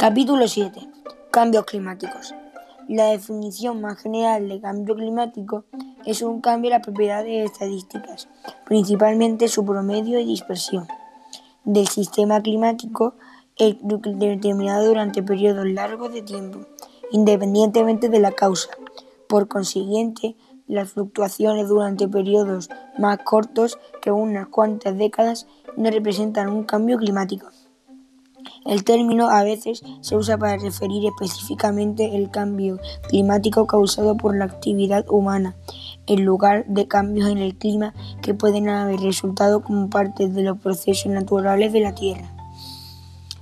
Capítulo 7. Cambios climáticos. La definición más general de cambio climático es un cambio en las propiedades estadísticas, principalmente su promedio y dispersión, del sistema climático determinado durante periodos largos de tiempo, independientemente de la causa. Por consiguiente, las fluctuaciones durante periodos más cortos que unas cuantas décadas no representan un cambio climático. El término a veces se usa para referir específicamente el cambio climático causado por la actividad humana, en lugar de cambios en el clima que pueden haber resultado como parte de los procesos naturales de la Tierra.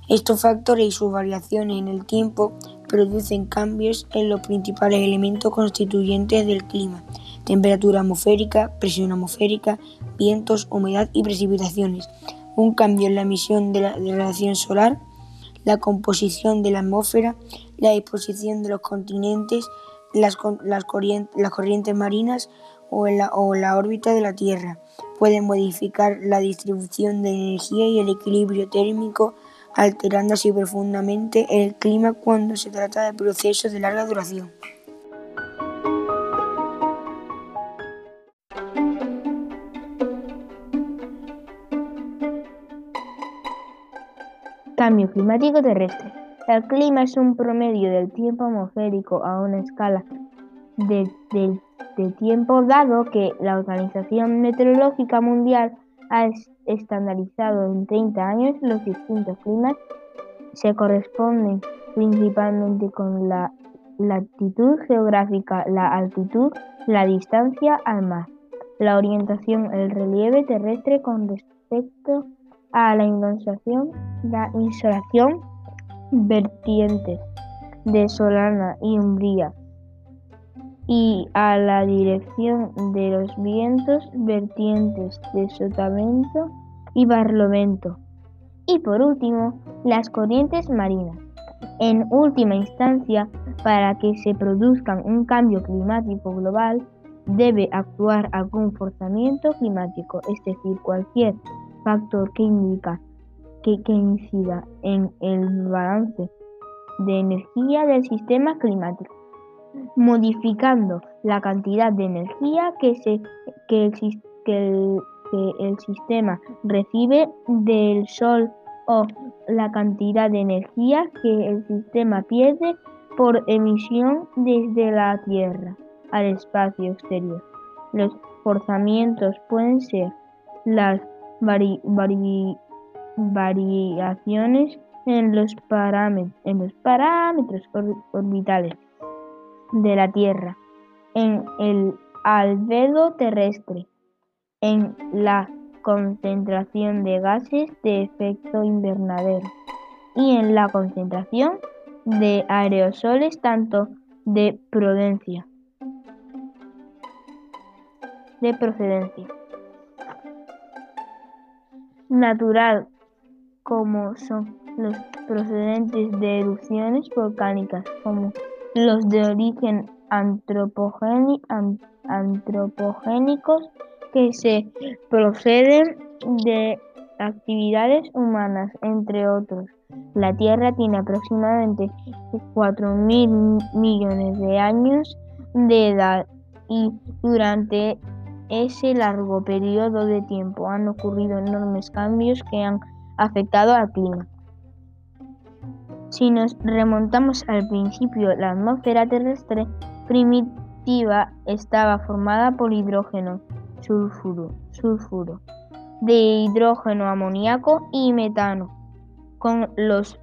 Estos factores y sus variaciones en el tiempo producen cambios en los principales elementos constituyentes del clima, temperatura atmosférica, presión atmosférica, vientos, humedad y precipitaciones, un cambio en la emisión de la radiación solar, la composición de la atmósfera, la disposición de los continentes, las, corrientes, marinas o la, o la órbita de la Tierra. Pueden modificar la distribución de energía y el equilibrio térmico, alterando así profundamente el clima cuando se trata de procesos de larga duración. Cambio climático terrestre. El clima es un promedio del tiempo atmosférico a una escala de, tiempo dado que la Organización Meteorológica Mundial ha estandarizado en 30 años los distintos climas. Se corresponden principalmente con la latitud geográfica, la altitud, la distancia al mar, la orientación, el relieve terrestre con respecto a la insolación, la insolación vertientes de Solana y Umbría y a la dirección de los vientos vertientes de Sotavento y Barlovento. Y por último, las corrientes marinas. En última instancia, para que se produzca un cambio climático global, debe actuar algún forzamiento climático, es decir, cualquier factor que indica que, incida en el balance de energía del sistema climático, modificando la cantidad de energía que, se, que, el, que el sistema recibe del Sol o la cantidad de energía que el sistema pierde por emisión desde la Tierra al espacio exterior. Los forzamientos pueden ser las variaciones en los, parámetros orbitales de la Tierra, en el albedo terrestre, en la concentración de gases de efecto invernadero y en la concentración de aerosoles tanto de prudencia de procedencia natural, como son los procedentes de erupciones volcánicas, como los de origen antropogénicos que se proceden de actividades humanas, entre otros. La Tierra tiene aproximadamente 4.000 millones de años de edad y durante ese largo periodo de tiempo han ocurrido enormes cambios que han afectado al clima. Si nos remontamos al principio, la atmósfera terrestre primitiva estaba formada por hidrógeno, sulfuro, sulfuro de hidrógeno amoníaco y metano. Con los,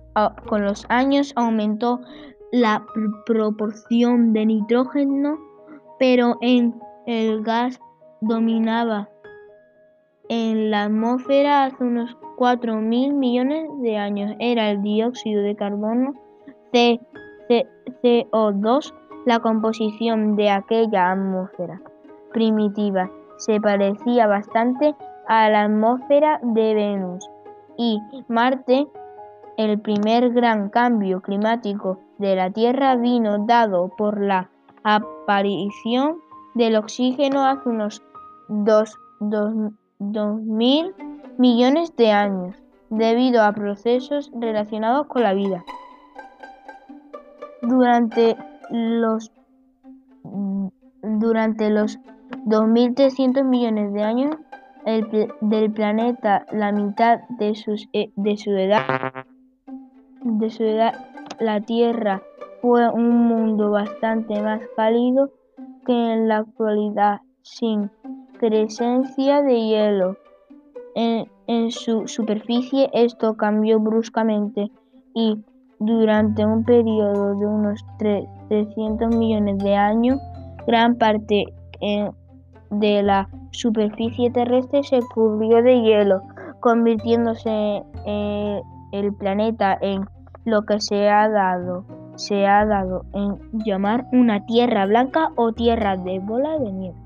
con los años aumentó la proporción de nitrógeno, pero en el gas dominaba en la atmósfera hace unos 4 mil millones de años. Era el dióxido de carbono CO2. La composición de aquella atmósfera primitiva se parecía bastante a la atmósfera de Venus y Marte. El primer gran cambio climático de la Tierra vino dado por la aparición del oxígeno hace unos dos, mil millones de años, debido a procesos relacionados con la vida. Durante los durante los 2.300 millones de años del planeta, la mitad de, eh, de, su edad, de su edad, la Tierra fue un mundo bastante más cálido que en la actualidad, sin presencia de hielo. En, su superficie esto cambió bruscamente y durante un periodo de unos 300 millones de años, gran parte eh, de la superficie terrestre se cubrió de hielo, convirtiéndose eh, el planeta en lo que se ha dado se ha dado en llamar una tierra blanca o tierra de bola de nieve.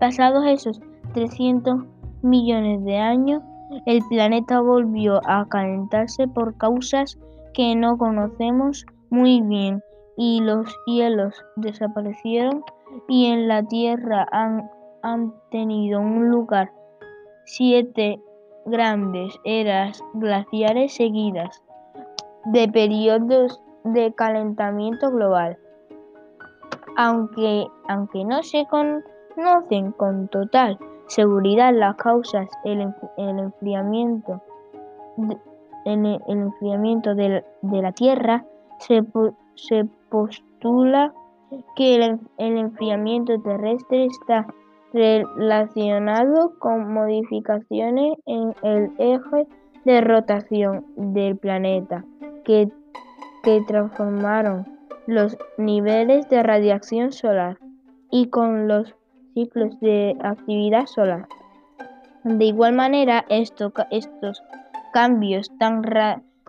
Pasados esos 300 millones de años, el planeta volvió a calentarse por causas que no conocemos muy bien y los hielos desaparecieron y en la Tierra han, han tenido un lugar siete grandes eras glaciares seguidas de periodos de calentamiento global. Aunque, aunque no se conocen con total seguridad las causas, el, enfriamiento, el, enfriamiento de, la Tierra, se, se postula que el, enfriamiento terrestre está relacionado con modificaciones en el eje de rotación del planeta que, que transformaron los niveles de radiación solar y con los ciclos de actividad solar. De igual manera, estos cambios tan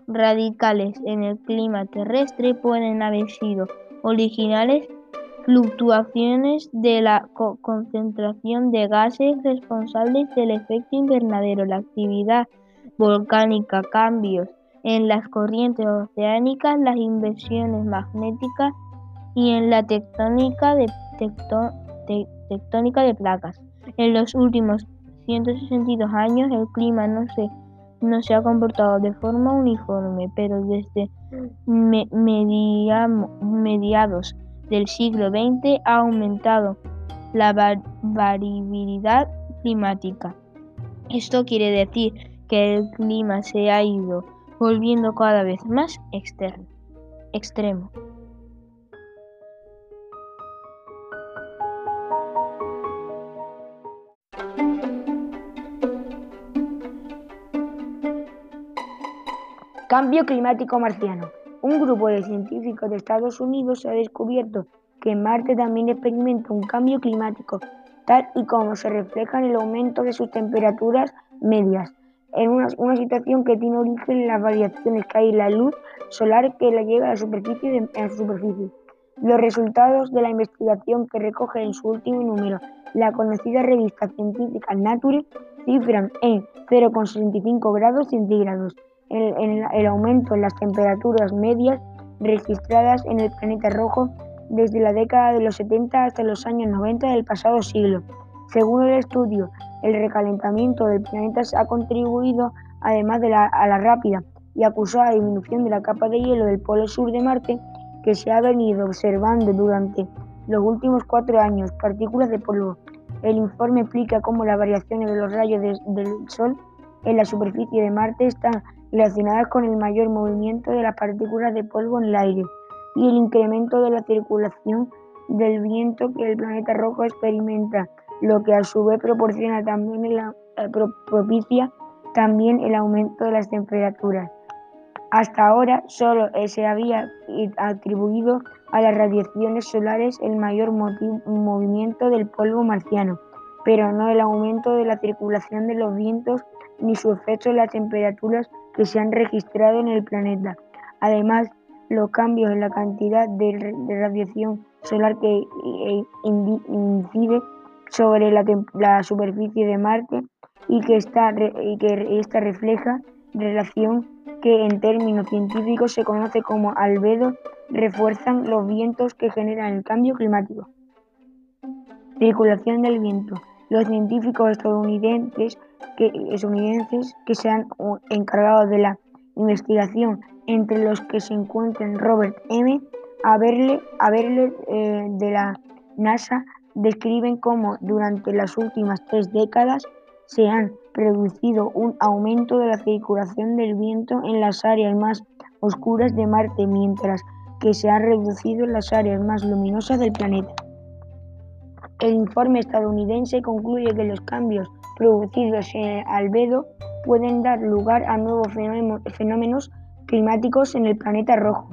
radicales en el clima terrestre pueden haber sido originales fluctuaciones de la concentración de gases responsables del efecto invernadero, la actividad volcánica, cambios en las corrientes oceánicas, las inversiones magnéticas y en la tectónica de, tectónica de placas. En los últimos 162 años el clima no se, no se ha comportado de forma uniforme, pero desde mediados del siglo XX ha aumentado la variabilidad climática. Esto quiere decir que el clima se ha ido volviendo cada vez más externo, extremo. Cambio climático marciano. Un grupo de científicos de Estados Unidos ha descubierto que Marte también experimenta un cambio climático, tal y como se refleja en el aumento de sus temperaturas medias, en una, situación que tiene origen en las variaciones que hay en la luz solar que la llega a la a su superficie. Los resultados de la investigación que recoge en su último número la conocida revista científica Nature cifran en 0,65 grados centígrados el, el aumento en las temperaturas medias registradas en el planeta rojo desde la década de los 70 hasta los años 90 del pasado siglo. Según el estudio, el recalentamiento del planeta ha contribuido, además de la, a la rápida y acusada disminución de la capa de hielo del polo sur de Marte, que se ha venido observando durante los últimos cuatro años, partículas de polvo. El informe explica cómo las variaciones de los rayos del Sol en la superficie de Marte están relacionadas con el mayor movimiento de las partículas de polvo en el aire y el incremento de la circulación del viento que el planeta rojo experimenta, lo que a su vez proporciona también el, eh, propicia también el aumento de las temperaturas. Hasta ahora solo se había atribuido a las radiaciones solares el mayor movimiento del polvo marciano, pero no el aumento de la circulación de los vientos ni su efecto en las temperaturas que se han registrado en el planeta. Además, los cambios en la cantidad de, radiación solar que eh, incide sobre la, superficie de Marte y que esta, y que esta refleja relación que en términos científicos se conoce como albedo refuerzan los vientos que generan el cambio climático. Circulación del viento. Los científicos estadounidenses que, estadounidenses que se han encargado de la investigación entre los que se encuentran Robert M. Aberle, Aberle eh, de la NASA, describen cómo durante las últimas tres décadas se han producido un aumento de la circulación del viento en las áreas más oscuras de Marte, mientras que se ha reducido en las áreas más luminosas del planeta. El informe estadounidense concluye que los cambios producidos en el albedo pueden dar lugar a nuevos fenómenos climáticos en el planeta rojo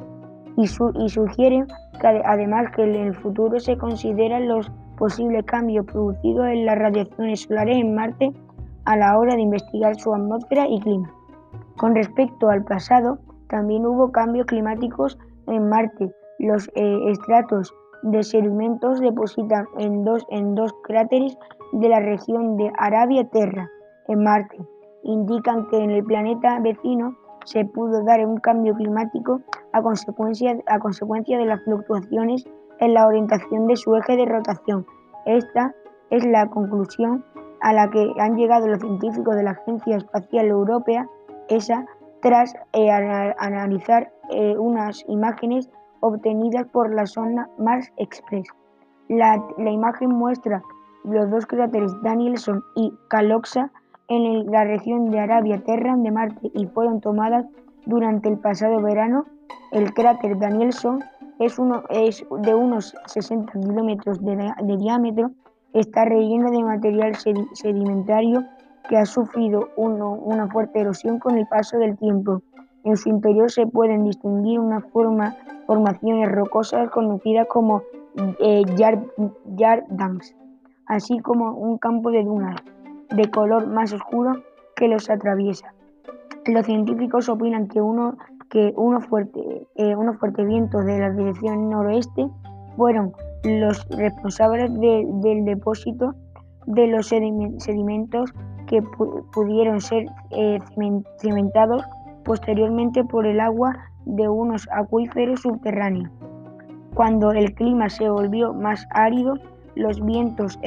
y, sugiere que además que en el futuro se consideran los posibles cambios producidos en las radiaciones solares en Marte a la hora de investigar su atmósfera y clima. Con respecto al pasado, también hubo cambios climáticos en Marte. Los eh, estratos de sedimentos depositan en dos, en dos cráteres de la región de Arabia Terra, en Marte. Indican que en el planeta vecino se pudo dar un cambio climático a consecuencia, a consecuencia de las fluctuaciones en la orientación de su eje de rotación. Esta es la conclusión a la que han llegado los científicos de la Agencia Espacial Europea, ESA, tras eh, analizar eh, unas imágenes obtenidas por la sonda Mars Express. La, imagen muestra los dos cráteres Danielson y Caloxa en la región de Arabia Terra de Marte y fueron tomadas durante el pasado verano. El cráter Danielson es de unos 60 kilómetros de, diámetro, está relleno de material sedimentario que ha sufrido una fuerte erosión con el paso del tiempo. En su interior se pueden distinguir una forma, formaciones rocosas conocidas como eh, yardams, así como un campo de dunas de color más oscuro que los atraviesa. Los científicos opinan que uno unos fuerte, eh, fuertes vientos de la dirección noroeste fueron los responsables del depósito de los sedimentos que pudieron ser eh, cimentados posteriormente por el agua de unos acuíferos subterráneos. Cuando el clima se volvió más árido, los vientos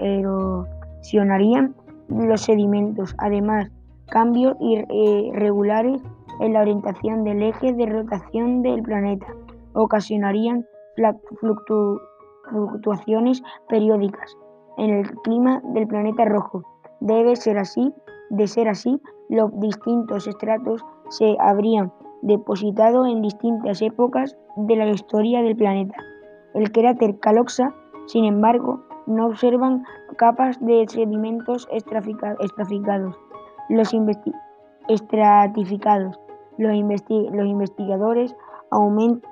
erosionarían los sedimentos. Además, cambios irregulares en la orientación del eje de rotación del planeta ocasionarían fluctuaciones periódicas en el clima del planeta rojo. Debe ser así, de ser así, los distintos estratos se habrían depositado en distintas épocas de la historia del planeta. El cráter Caloxa, sin embargo, no observan capas de sedimentos estratificados. Los estratificados. Los, investigadores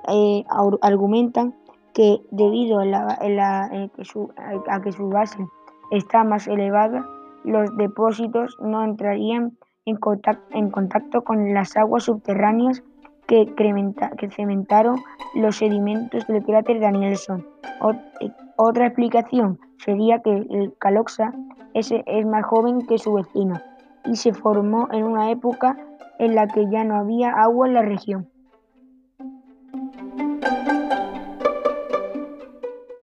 eh, argumentan que debido a, que su base está más elevada, los depósitos no entrarían en contacto, con las aguas subterráneas que, cementaron los sedimentos del cráter Danielson. Eh, otra explicación sería que el Caloxa es, es más joven que su vecino y se formó en una época en la que ya no había agua en la región.